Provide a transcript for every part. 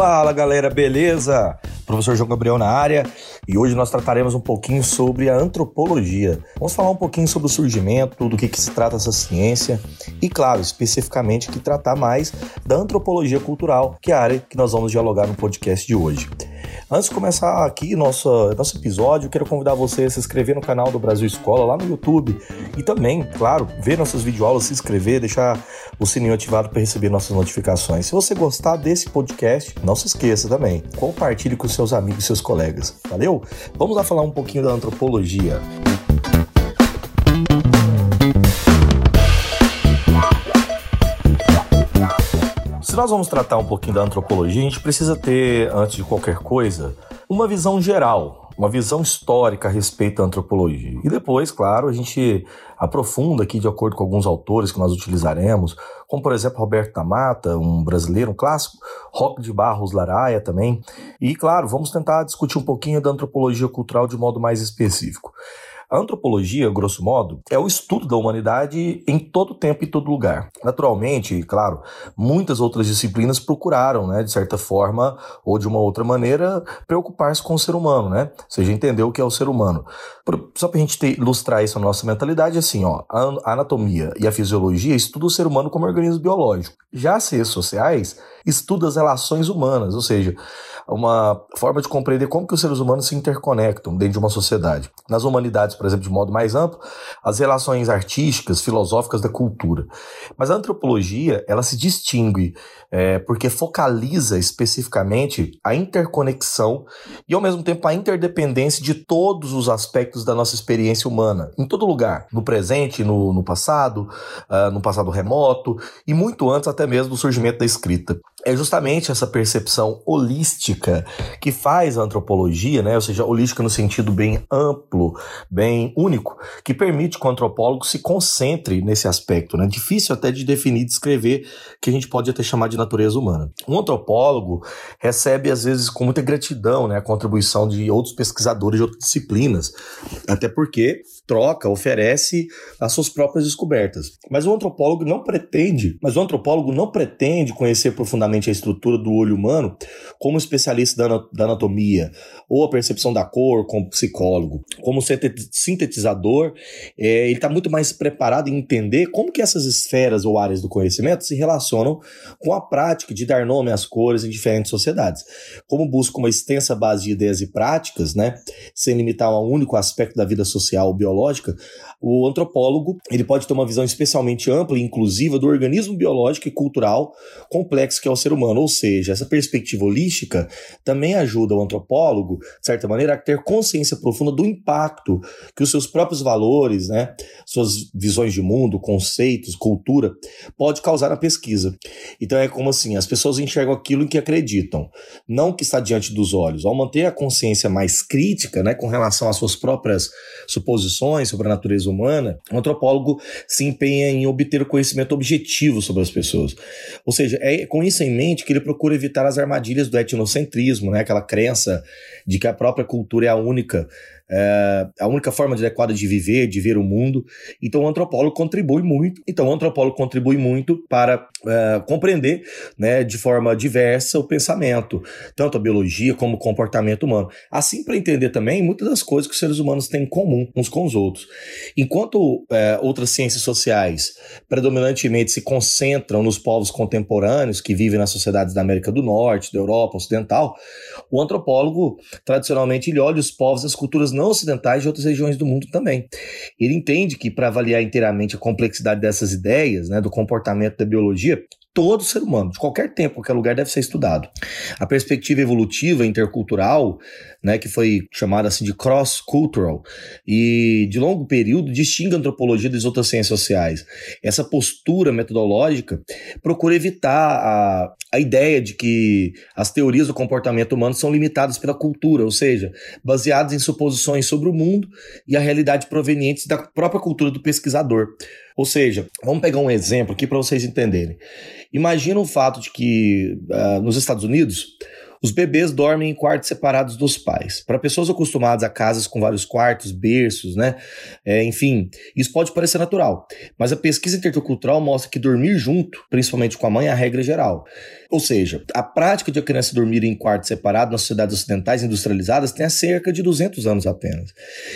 Fala galera, beleza? Professor João Gabriel na área e hoje nós trataremos um pouquinho sobre a antropologia. Vamos falar um pouquinho sobre o surgimento, do que, que se trata essa ciência e, claro, especificamente que tratar mais da antropologia cultural, que é a área que nós vamos dialogar no podcast de hoje. Antes de começar aqui nosso, nosso episódio, quero convidar você a se inscrever no canal do Brasil Escola lá no YouTube e também, claro, ver nossas videoaulas, se inscrever, deixar o sininho ativado para receber nossas notificações. Se você gostar desse podcast, não se esqueça também, compartilhe com seus amigos e seus colegas. Valeu? Vamos lá falar um pouquinho da antropologia. Nós vamos tratar um pouquinho da antropologia, a gente precisa ter, antes de qualquer coisa, uma visão geral, uma visão histórica a respeito da antropologia. E depois, claro, a gente aprofunda aqui de acordo com alguns autores que nós utilizaremos, como por exemplo Roberto da Mata, um brasileiro, um clássico, Roque de Barros Laraia também. E claro, vamos tentar discutir um pouquinho da antropologia cultural de modo mais específico. A antropologia, grosso modo, é o estudo da humanidade em todo tempo e todo lugar. Naturalmente, claro, muitas outras disciplinas procuraram, né, de certa forma ou de uma outra maneira, preocupar-se com o ser humano, né? Ou seja, entender o que é o ser humano. Só para a gente ter, ilustrar isso na nossa mentalidade, assim, ó, a anatomia e a fisiologia estudam o ser humano como organismo biológico. Já as ciências sociais estudam as relações humanas, ou seja, uma forma de compreender como que os seres humanos se interconectam dentro de uma sociedade. Nas humanidades, por exemplo, de modo mais amplo, as relações artísticas, filosóficas da cultura. Mas a antropologia, ela se distingue é, porque focaliza especificamente a interconexão e, ao mesmo tempo, a interdependência de todos os aspectos da nossa experiência humana, em todo lugar, no presente, no, no passado, uh, no passado remoto e muito antes até mesmo do surgimento da escrita é justamente essa percepção holística que faz a antropologia, né? ou seja, holística no sentido bem amplo, bem único, que permite que o antropólogo se concentre nesse aspecto. Né? Difícil até de definir descrever, que a gente pode até chamar de natureza humana. Um antropólogo recebe, às vezes, com muita gratidão né, a contribuição de outros pesquisadores de outras disciplinas, até porque troca, oferece as suas próprias descobertas. Mas o antropólogo não pretende, mas o antropólogo não pretende conhecer profundamente a estrutura do olho humano como especialista da anatomia, ou a percepção da cor como psicólogo. Como sintetizador, é, ele está muito mais preparado em entender como que essas esferas ou áreas do conhecimento se relacionam com a prática de dar nome às cores em diferentes sociedades. Como busca uma extensa base de ideias e práticas, né, sem limitar a um único aspecto da vida social ou biológica, o antropólogo ele pode ter uma visão especialmente ampla e inclusiva do organismo biológico e cultural complexo que é o ser humano. Ou seja, essa perspectiva holística também ajuda o antropólogo, de certa maneira, a ter consciência profunda do impacto que os seus próprios valores, né, suas visões de mundo, conceitos, cultura, pode causar na pesquisa. Então é como assim, as pessoas enxergam aquilo em que acreditam, não que está diante dos olhos. Ao manter a consciência mais crítica, né, com relação às suas próprias suposições sobre a natureza humana, o antropólogo se empenha em obter o conhecimento objetivo sobre as pessoas. Ou seja, é com isso em mente que ele procura evitar as armadilhas do etnocentrismo, né? aquela crença de que a própria cultura é a única é a única forma adequada de viver, de ver o mundo. Então o antropólogo contribui muito. Então o antropólogo contribui muito para é, compreender, né, de forma diversa o pensamento, tanto a biologia como o comportamento humano. Assim para entender também muitas das coisas que os seres humanos têm em comum uns com os outros. Enquanto é, outras ciências sociais predominantemente se concentram nos povos contemporâneos que vivem nas sociedades da América do Norte, da Europa Ocidental, o antropólogo tradicionalmente ele olha os povos e as culturas não ocidentais de outras regiões do mundo também. Ele entende que para avaliar inteiramente a complexidade dessas ideias, né, do comportamento da biologia, todo ser humano, de qualquer tempo, qualquer lugar, deve ser estudado. A perspectiva evolutiva intercultural, né, que foi chamada assim de cross-cultural, e de longo período distingue a antropologia das outras ciências sociais. Essa postura metodológica procura evitar a, a ideia de que as teorias do comportamento humano são limitadas pela cultura, ou seja, baseadas em suposições sobre o mundo e a realidade provenientes da própria cultura do pesquisador. Ou seja, vamos pegar um exemplo aqui para vocês entenderem. Imagina o fato de que uh, nos Estados Unidos Os bebês dormem em quartos separados dos pais. Para pessoas acostumadas a casas com vários quartos, berços, né? É, enfim, isso pode parecer natural. Mas a pesquisa intercultural mostra que dormir junto, principalmente com a mãe, é a regra geral. Ou seja, a prática de a criança dormir em quarto separado nas sociedades ocidentais industrializadas tem há cerca de 200 anos apenas.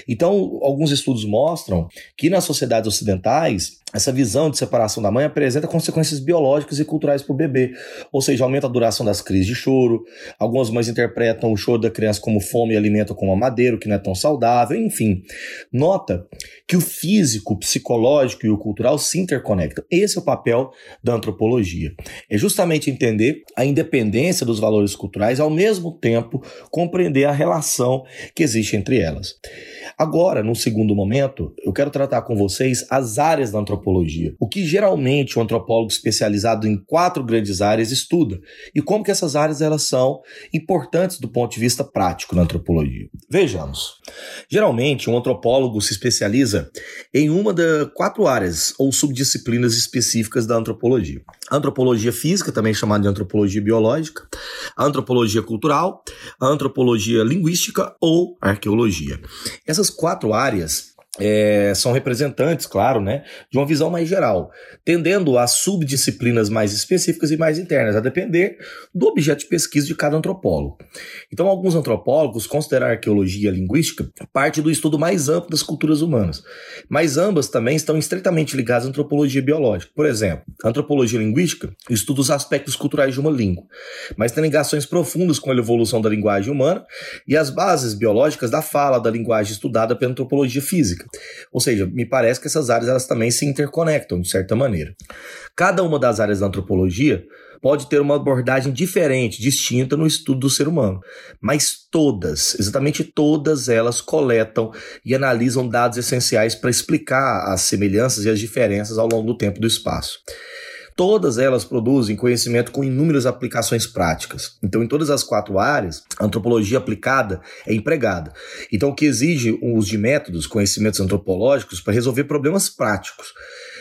Então, alguns estudos mostram que nas sociedades ocidentais, essa visão de separação da mãe apresenta consequências biológicas e culturais para o bebê, ou seja, aumenta a duração das crises de choro. Algumas mães interpretam o choro da criança como fome e alimentam como madeira, que não é tão saudável, enfim. Nota que o físico, o psicológico e o cultural se interconectam. Esse é o papel da antropologia. É justamente entender a independência dos valores culturais, ao mesmo tempo compreender a relação que existe entre elas. Agora, no segundo momento, eu quero tratar com vocês as áreas da antropologia. O que geralmente o um antropólogo especializado em quatro grandes áreas estuda e como que essas áreas elas são importantes do ponto de vista prático na antropologia. Vejamos. Geralmente, um antropólogo se especializa em uma das quatro áreas ou subdisciplinas específicas da antropologia. A antropologia física, também chamada de antropologia biológica, a antropologia cultural, a antropologia linguística ou arqueologia. Essas quatro áreas é, são representantes, claro, né, de uma visão mais geral, tendendo a subdisciplinas mais específicas e mais internas, a depender do objeto de pesquisa de cada antropólogo. Então, alguns antropólogos consideram a arqueologia linguística parte do estudo mais amplo das culturas humanas, mas ambas também estão estreitamente ligadas à antropologia biológica. Por exemplo, a antropologia linguística estuda os aspectos culturais de uma língua, mas tem ligações profundas com a evolução da linguagem humana e as bases biológicas da fala da linguagem estudada pela antropologia física. Ou seja, me parece que essas áreas elas também se interconectam de certa maneira. Cada uma das áreas da antropologia pode ter uma abordagem diferente, distinta no estudo do ser humano, mas todas, exatamente todas elas coletam e analisam dados essenciais para explicar as semelhanças e as diferenças ao longo do tempo e do espaço. Todas elas produzem conhecimento com inúmeras aplicações práticas. Então, em todas as quatro áreas, a antropologia aplicada é empregada. Então, o que exige o uso de métodos, conhecimentos antropológicos para resolver problemas práticos.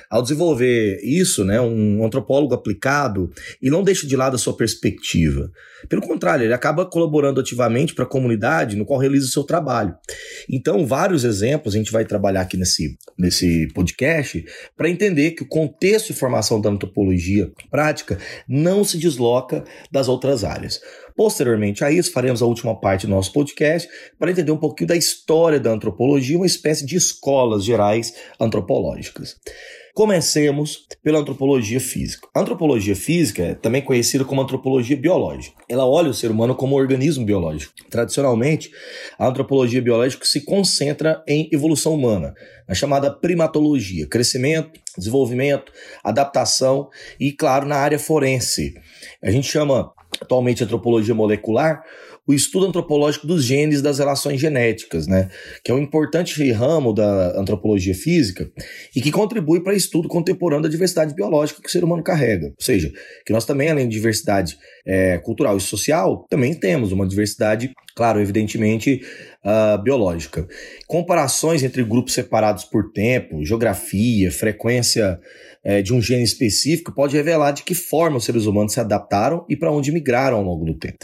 Ao desenvolver isso, né, um antropólogo aplicado, e não deixa de lado a sua perspectiva. Pelo contrário, ele acaba colaborando ativamente para a comunidade no qual realiza o seu trabalho. Então, vários exemplos a gente vai trabalhar aqui nesse, nesse podcast para entender que o contexto de formação da antropologia prática não se desloca das outras áreas. Posteriormente a isso, faremos a última parte do nosso podcast para entender um pouquinho da história da antropologia, uma espécie de escolas gerais antropológicas. Comecemos pela antropologia física. A antropologia física é também conhecida como antropologia biológica. Ela olha o ser humano como um organismo biológico. Tradicionalmente, a antropologia biológica se concentra em evolução humana, na chamada primatologia, crescimento, desenvolvimento, adaptação e, claro, na área forense. A gente chama atualmente antropologia molecular o estudo antropológico dos genes das relações genéticas, né? Que é um importante ramo da antropologia física e que contribui para o estudo contemporâneo da diversidade biológica que o ser humano carrega. Ou seja, que nós também, além de diversidade é, cultural e social, também temos uma diversidade, claro, evidentemente, uh, biológica. Comparações entre grupos separados por tempo, geografia, frequência é, de um gene específico pode revelar de que forma os seres humanos se adaptaram e para onde migraram ao longo do tempo.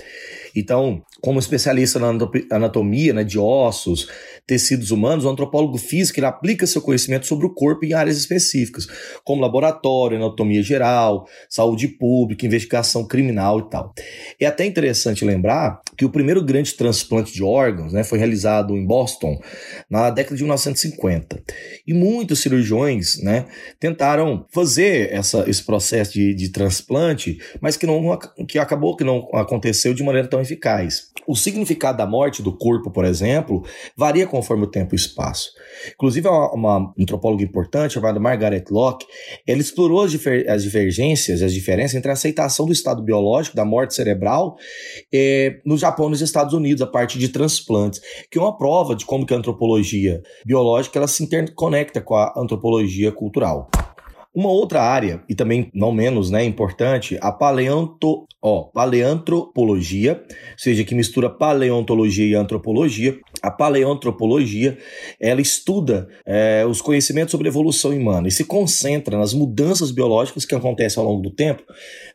Então, como especialista na anatomia né, de ossos, tecidos humanos, o antropólogo físico ele aplica seu conhecimento sobre o corpo em áreas específicas, como laboratório, anatomia geral, saúde pública, investigação criminal e tal. É até interessante lembrar que o primeiro grande transplante de órgãos né, foi realizado em Boston na década de 1950. E muitos cirurgiões né, tentaram fazer essa, esse processo de, de transplante, mas que, não, que acabou que não aconteceu de maneira tão eficaz. O significado da morte do corpo, por exemplo, varia conforme o tempo e o espaço. Inclusive, uma, uma antropóloga importante, chamada Margaret Locke, ela explorou as, difer as divergências, as diferenças entre a aceitação do estado biológico da morte cerebral eh, no Japão nos Estados Unidos, a partir de transplantes, que é uma prova de como que a antropologia biológica ela se interconecta com a antropologia cultural. Uma outra área, e também não menos né, importante, a paleonto, ó, paleantropologia, ou seja, que mistura paleontologia e antropologia. A paleoantropologia, ela estuda é, os conhecimentos sobre evolução humana e se concentra nas mudanças biológicas que acontecem ao longo do tempo,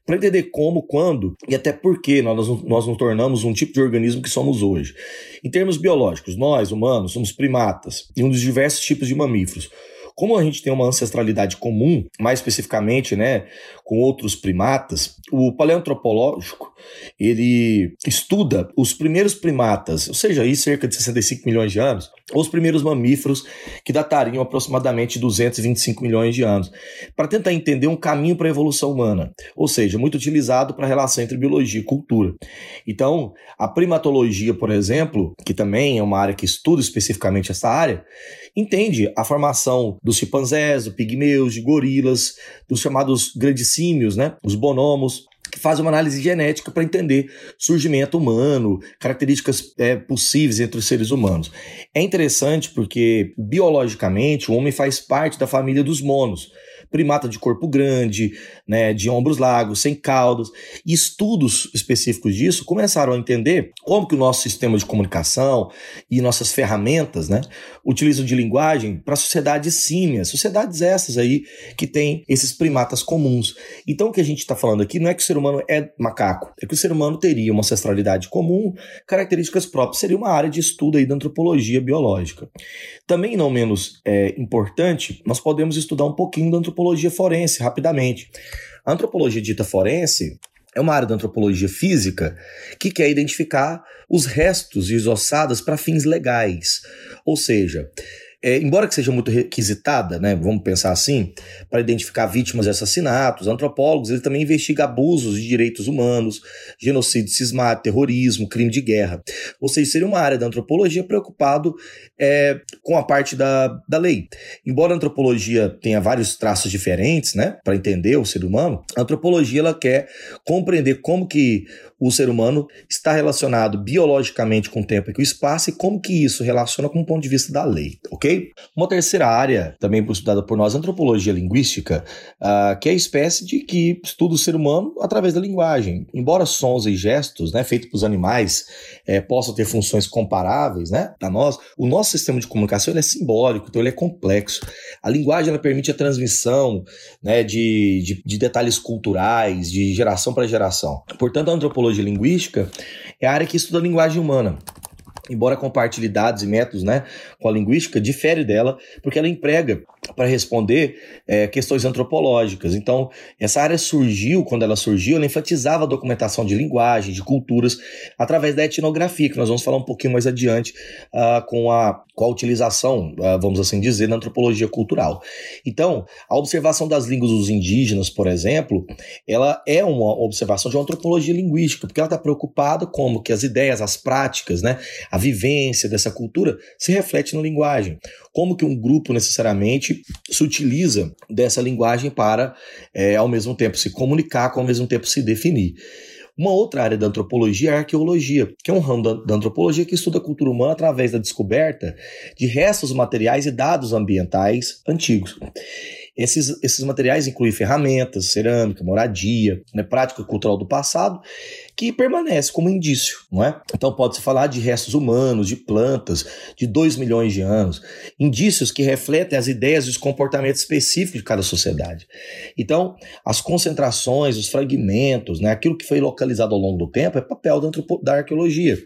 para entender como, quando e até por que nós, nós nos tornamos um tipo de organismo que somos hoje. Em termos biológicos, nós, humanos, somos primatas e um dos diversos tipos de mamíferos. Como a gente tem uma ancestralidade comum, mais especificamente, né, com outros primatas, o paleoantropológico, ele estuda os primeiros primatas, ou seja, aí cerca de 65 milhões de anos, os primeiros mamíferos que datariam aproximadamente 225 milhões de anos, para tentar entender um caminho para a evolução humana, ou seja, muito utilizado para a relação entre biologia e cultura. Então, a primatologia, por exemplo, que também é uma área que estuda especificamente essa área, entende a formação dos chimpanzés, dos pigmeus, de gorilas, dos chamados grandicímios, né? os bonomos, que faz uma análise genética para entender surgimento humano, características é, possíveis entre os seres humanos. É interessante porque, biologicamente, o homem faz parte da família dos monos primata de corpo grande, né, de ombros largos, sem caudas. E estudos específicos disso começaram a entender como que o nosso sistema de comunicação e nossas ferramentas né, utilizam de linguagem para sociedades símias, sociedades essas aí que têm esses primatas comuns. Então o que a gente está falando aqui não é que o ser humano é macaco, é que o ser humano teria uma ancestralidade comum, características próprias, seria uma área de estudo aí da antropologia biológica. Também não menos é, importante, nós podemos estudar um pouquinho da antropologia antropologia forense, rapidamente. A antropologia dita forense é uma área da antropologia física que quer identificar os restos e os ossadas para fins legais. Ou seja, é, embora que seja muito requisitada, né, vamos pensar assim, para identificar vítimas de assassinatos, antropólogos ele também investiga abusos de direitos humanos, genocídio cismático, terrorismo, crime de guerra. Ou seja, seria uma área da antropologia preocupado é, com a parte da, da lei. Embora a antropologia tenha vários traços diferentes, né, para entender o ser humano, a antropologia ela quer compreender como que o ser humano está relacionado biologicamente com o tempo e com o espaço e como que isso relaciona com o ponto de vista da lei, ok? Uma terceira área, também estudada por nós, antropologia linguística, uh, que é a espécie de que estuda o ser humano através da linguagem. Embora sons e gestos, né, feitos pelos animais, é, possam ter funções comparáveis, né, a nós, o nosso sistema de comunicação é simbólico, então ele é complexo. A linguagem ela permite a transmissão né, de, de, de detalhes culturais, de geração para geração. Portanto, a antropologia antropologia linguística é a área que estuda a linguagem humana embora compartilhe dados e métodos né, com a linguística, difere dela porque ela emprega para responder é, questões antropológicas. Então, essa área surgiu, quando ela surgiu, ela enfatizava a documentação de linguagem, de culturas, através da etnografia, que nós vamos falar um pouquinho mais adiante uh, com, a, com a utilização, uh, vamos assim dizer, da antropologia cultural. Então, a observação das línguas dos indígenas, por exemplo, ela é uma observação de uma antropologia linguística, porque ela está preocupada como que as ideias, as práticas, né, a vivência dessa cultura se reflete na linguagem. Como que um grupo necessariamente se utiliza dessa linguagem para, é, ao mesmo tempo, se comunicar, com ao mesmo tempo se definir. Uma outra área da antropologia é a arqueologia, que é um ramo da, da, antropologia que estuda a cultura humana através da descoberta de restos materiais e dados ambientais antigos. Esses, esses materiais incluem ferramentas, cerâmica, moradia, né, prática cultural do passado que permanece como indício, não é? Então pode-se falar de restos humanos, de plantas, de 2 milhões de anos, indícios que refletem as ideias e os comportamentos específicos de cada sociedade. Então, as concentrações, os fragmentos, né, aquilo que foi localizado ao longo do tempo é papel da, da arqueologia,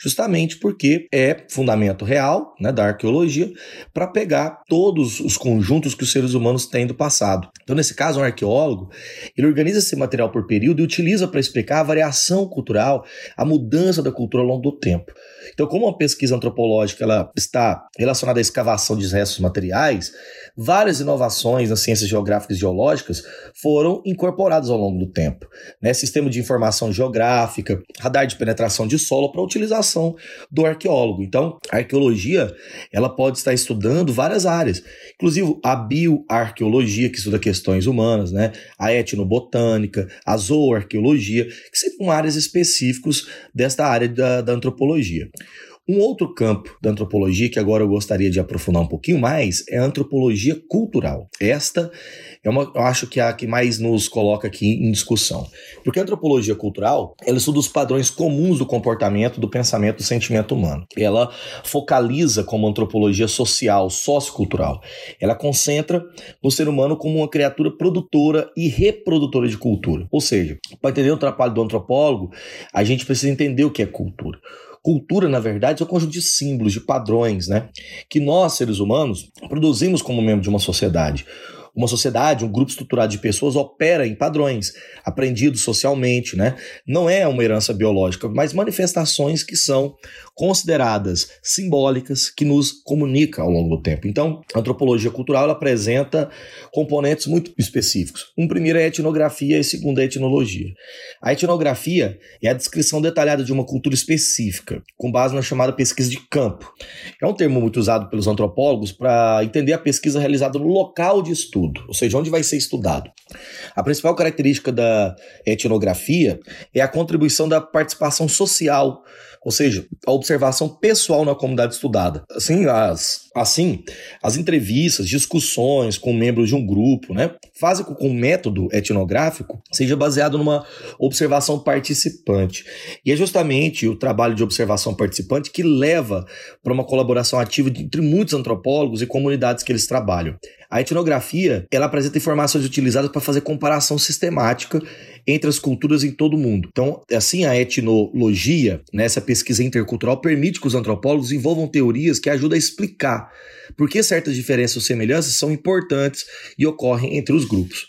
justamente porque é fundamento real né, da arqueologia para pegar todos os conjuntos que os seres humanos têm do passado. Então, nesse caso, um arqueólogo, ele organiza esse material por período e utiliza para explicar a variação cultural, a mudança da cultura ao longo do tempo. Então, como uma pesquisa antropológica ela está relacionada à escavação de restos materiais, várias inovações nas ciências geográficas e geológicas foram incorporadas ao longo do tempo. Né? Sistema de informação geográfica, radar de penetração de solo para utilização do arqueólogo. Então, a arqueologia ela pode estar estudando várias áreas, inclusive a bioarqueologia, que estuda questões humanas, né? a etnobotânica, a zooarqueologia, que são áreas específicas desta área da, da antropologia. Um outro campo da antropologia que agora eu gostaria de aprofundar um pouquinho mais é a antropologia cultural. Esta é uma, eu acho que é a que mais nos coloca aqui em discussão. Porque a antropologia cultural, ela estuda os padrões comuns do comportamento, do pensamento, do sentimento humano. Ela focaliza como antropologia social, sociocultural. Ela concentra o ser humano como uma criatura produtora e reprodutora de cultura. Ou seja, para entender o trabalho do antropólogo, a gente precisa entender o que é cultura. Cultura, na verdade, é um conjunto de símbolos, de padrões, né? Que nós, seres humanos, produzimos como membro de uma sociedade. Uma sociedade, um grupo estruturado de pessoas opera em padrões aprendidos socialmente, né? Não é uma herança biológica, mas manifestações que são consideradas simbólicas que nos comunicam ao longo do tempo. Então, a antropologia cultural apresenta componentes muito específicos. Um primeiro é a etnografia e segundo é a etnologia. A etnografia é a descrição detalhada de uma cultura específica, com base na chamada pesquisa de campo. É um termo muito usado pelos antropólogos para entender a pesquisa realizada no local de estudo, ou seja, onde vai ser estudado. A principal característica da etnografia é a contribuição da participação social ou seja, a observação pessoal na comunidade estudada. Assim, as, assim, as entrevistas, discussões com membros de um grupo, né, fazem com que o método etnográfico seja baseado numa observação participante. E é justamente o trabalho de observação participante que leva para uma colaboração ativa entre muitos antropólogos e comunidades que eles trabalham. A etnografia, ela apresenta informações utilizadas para fazer comparação sistemática entre as culturas em todo o mundo. Então, assim, a etnologia, nessa né, pesquisa intercultural, permite que os antropólogos envolvam teorias que ajudam a explicar por que certas diferenças ou semelhanças são importantes e ocorrem entre os grupos.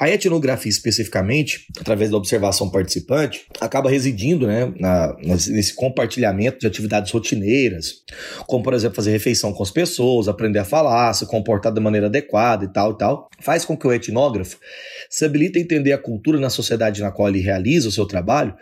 A etnografia, especificamente, através da observação participante, acaba residindo né, na, nesse compartilhamento de atividades rotineiras, como, por exemplo, fazer refeição com as pessoas, aprender a falar, se comportar da maneira adequada e tal e tal. Faz com que o etnógrafo se habilite a entender a cultura na sociedade na qual ele realiza o seu trabalho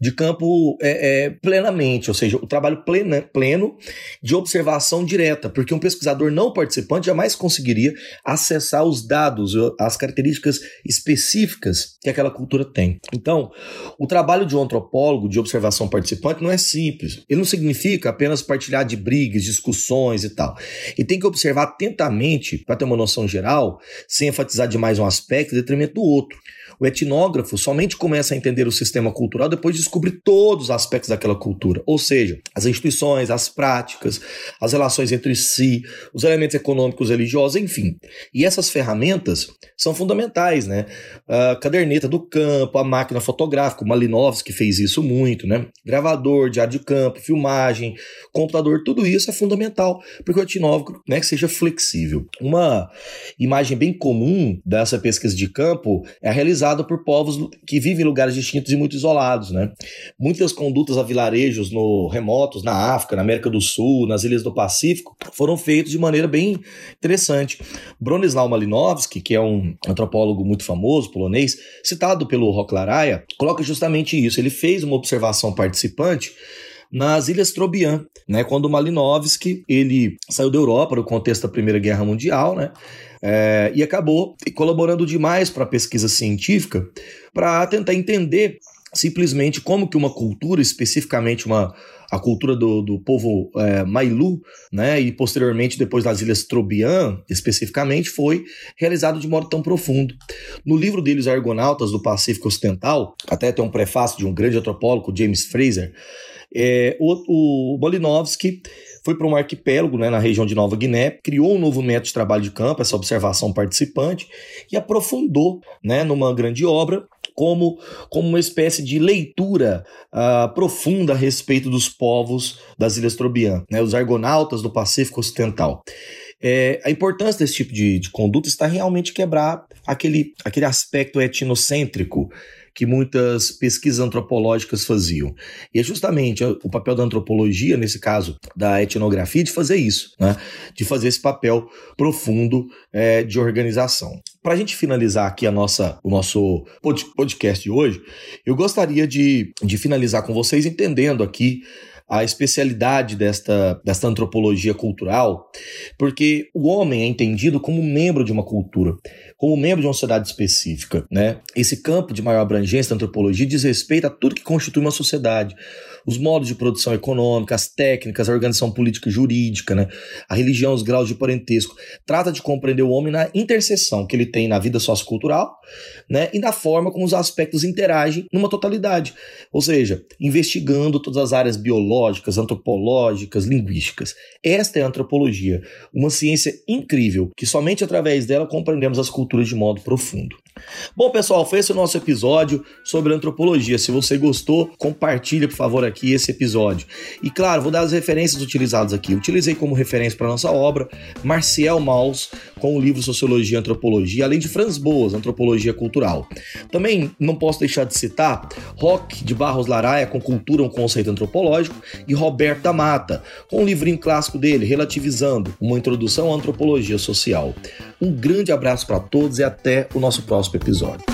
de campo é, é, plenamente, ou seja, o trabalho pleno, pleno de observação direta, porque um pesquisador não participante jamais conseguiria acessar os dados, as características específicas que aquela cultura tem. Então, o trabalho de um antropólogo de observação participante não é simples. Ele não significa apenas partilhar de brigas, discussões e tal. E tem que observar atentamente para ter uma noção geral, sem enfatizar demais um aspecto em detrimento do outro. O etnógrafo somente começa a entender o sistema cultural depois de descobrir todos os aspectos daquela cultura, ou seja, as instituições, as práticas, as relações entre si, os elementos econômicos, religiosos, enfim. E essas ferramentas são fundamentais, né? A caderneta do campo, a máquina fotográfica, o Malinowski fez isso muito, né? Gravador, diário de campo, filmagem, computador, tudo isso é fundamental porque o etnógrafo né, que seja flexível. Uma imagem bem comum dessa pesquisa de campo é realizada por povos que vivem em lugares distintos e muito isolados, né? Muitas condutas a vilarejos no remotos na África, na América do Sul, nas ilhas do Pacífico, foram feitos de maneira bem interessante. Bronislaw Malinowski, que é um antropólogo muito famoso, polonês, citado pelo Rocklaraia, coloca justamente isso. Ele fez uma observação participante nas Ilhas Trobian, né, quando Malinowski ele saiu da Europa no contexto da Primeira Guerra Mundial, né, é, e acabou colaborando demais para a pesquisa científica para tentar entender simplesmente como que uma cultura, especificamente uma a cultura do, do povo é, Mailu, né, e posteriormente depois das ilhas Trobian, especificamente, foi realizado de modo tão profundo. No livro dele, Os Argonautas do Pacífico Ocidental, até tem um prefácio de um grande antropólogo, James Fraser, é, o, o foi para um arquipélago né, na região de Nova Guiné, criou um novo método de trabalho de campo, essa observação participante, e aprofundou né, numa grande obra como, como uma espécie de leitura uh, profunda a respeito dos povos das Ilhas Trobian, né, os argonautas do Pacífico Ocidental. É, a importância desse tipo de, de conduta está realmente quebrar aquele, aquele aspecto etnocêntrico que muitas pesquisas antropológicas faziam. E é justamente o papel da antropologia, nesse caso da etnografia, de fazer isso, né? de fazer esse papel profundo é, de organização. Para a gente finalizar aqui a nossa, o nosso podcast de hoje, eu gostaria de, de finalizar com vocês entendendo aqui a especialidade desta, desta antropologia cultural, porque o homem é entendido como membro de uma cultura, como membro de uma sociedade específica. Né? Esse campo de maior abrangência da antropologia diz respeito a tudo que constitui uma sociedade os modos de produção econômica, as técnicas, a organização política e jurídica, né? a religião, os graus de parentesco. Trata de compreender o homem na interseção que ele tem na vida sociocultural né? e na forma como os aspectos interagem numa totalidade. Ou seja, investigando todas as áreas biológicas, antropológicas, linguísticas. Esta é a antropologia, uma ciência incrível que somente através dela compreendemos as culturas de modo profundo. Bom, pessoal, foi esse o nosso episódio sobre antropologia. Se você gostou, compartilhe, por favor, aqui esse episódio. E claro, vou dar as referências utilizadas aqui. utilizei como referência para nossa obra Marcial Maus com o livro Sociologia e Antropologia, além de Franz Boas, Antropologia Cultural. Também não posso deixar de citar Roque de Barros Laraia com Cultura, um conceito antropológico, e Roberto da Mata, com o livrinho clássico dele, Relativizando, uma introdução à antropologia social. Um grande abraço para todos e até o nosso próximo episódio.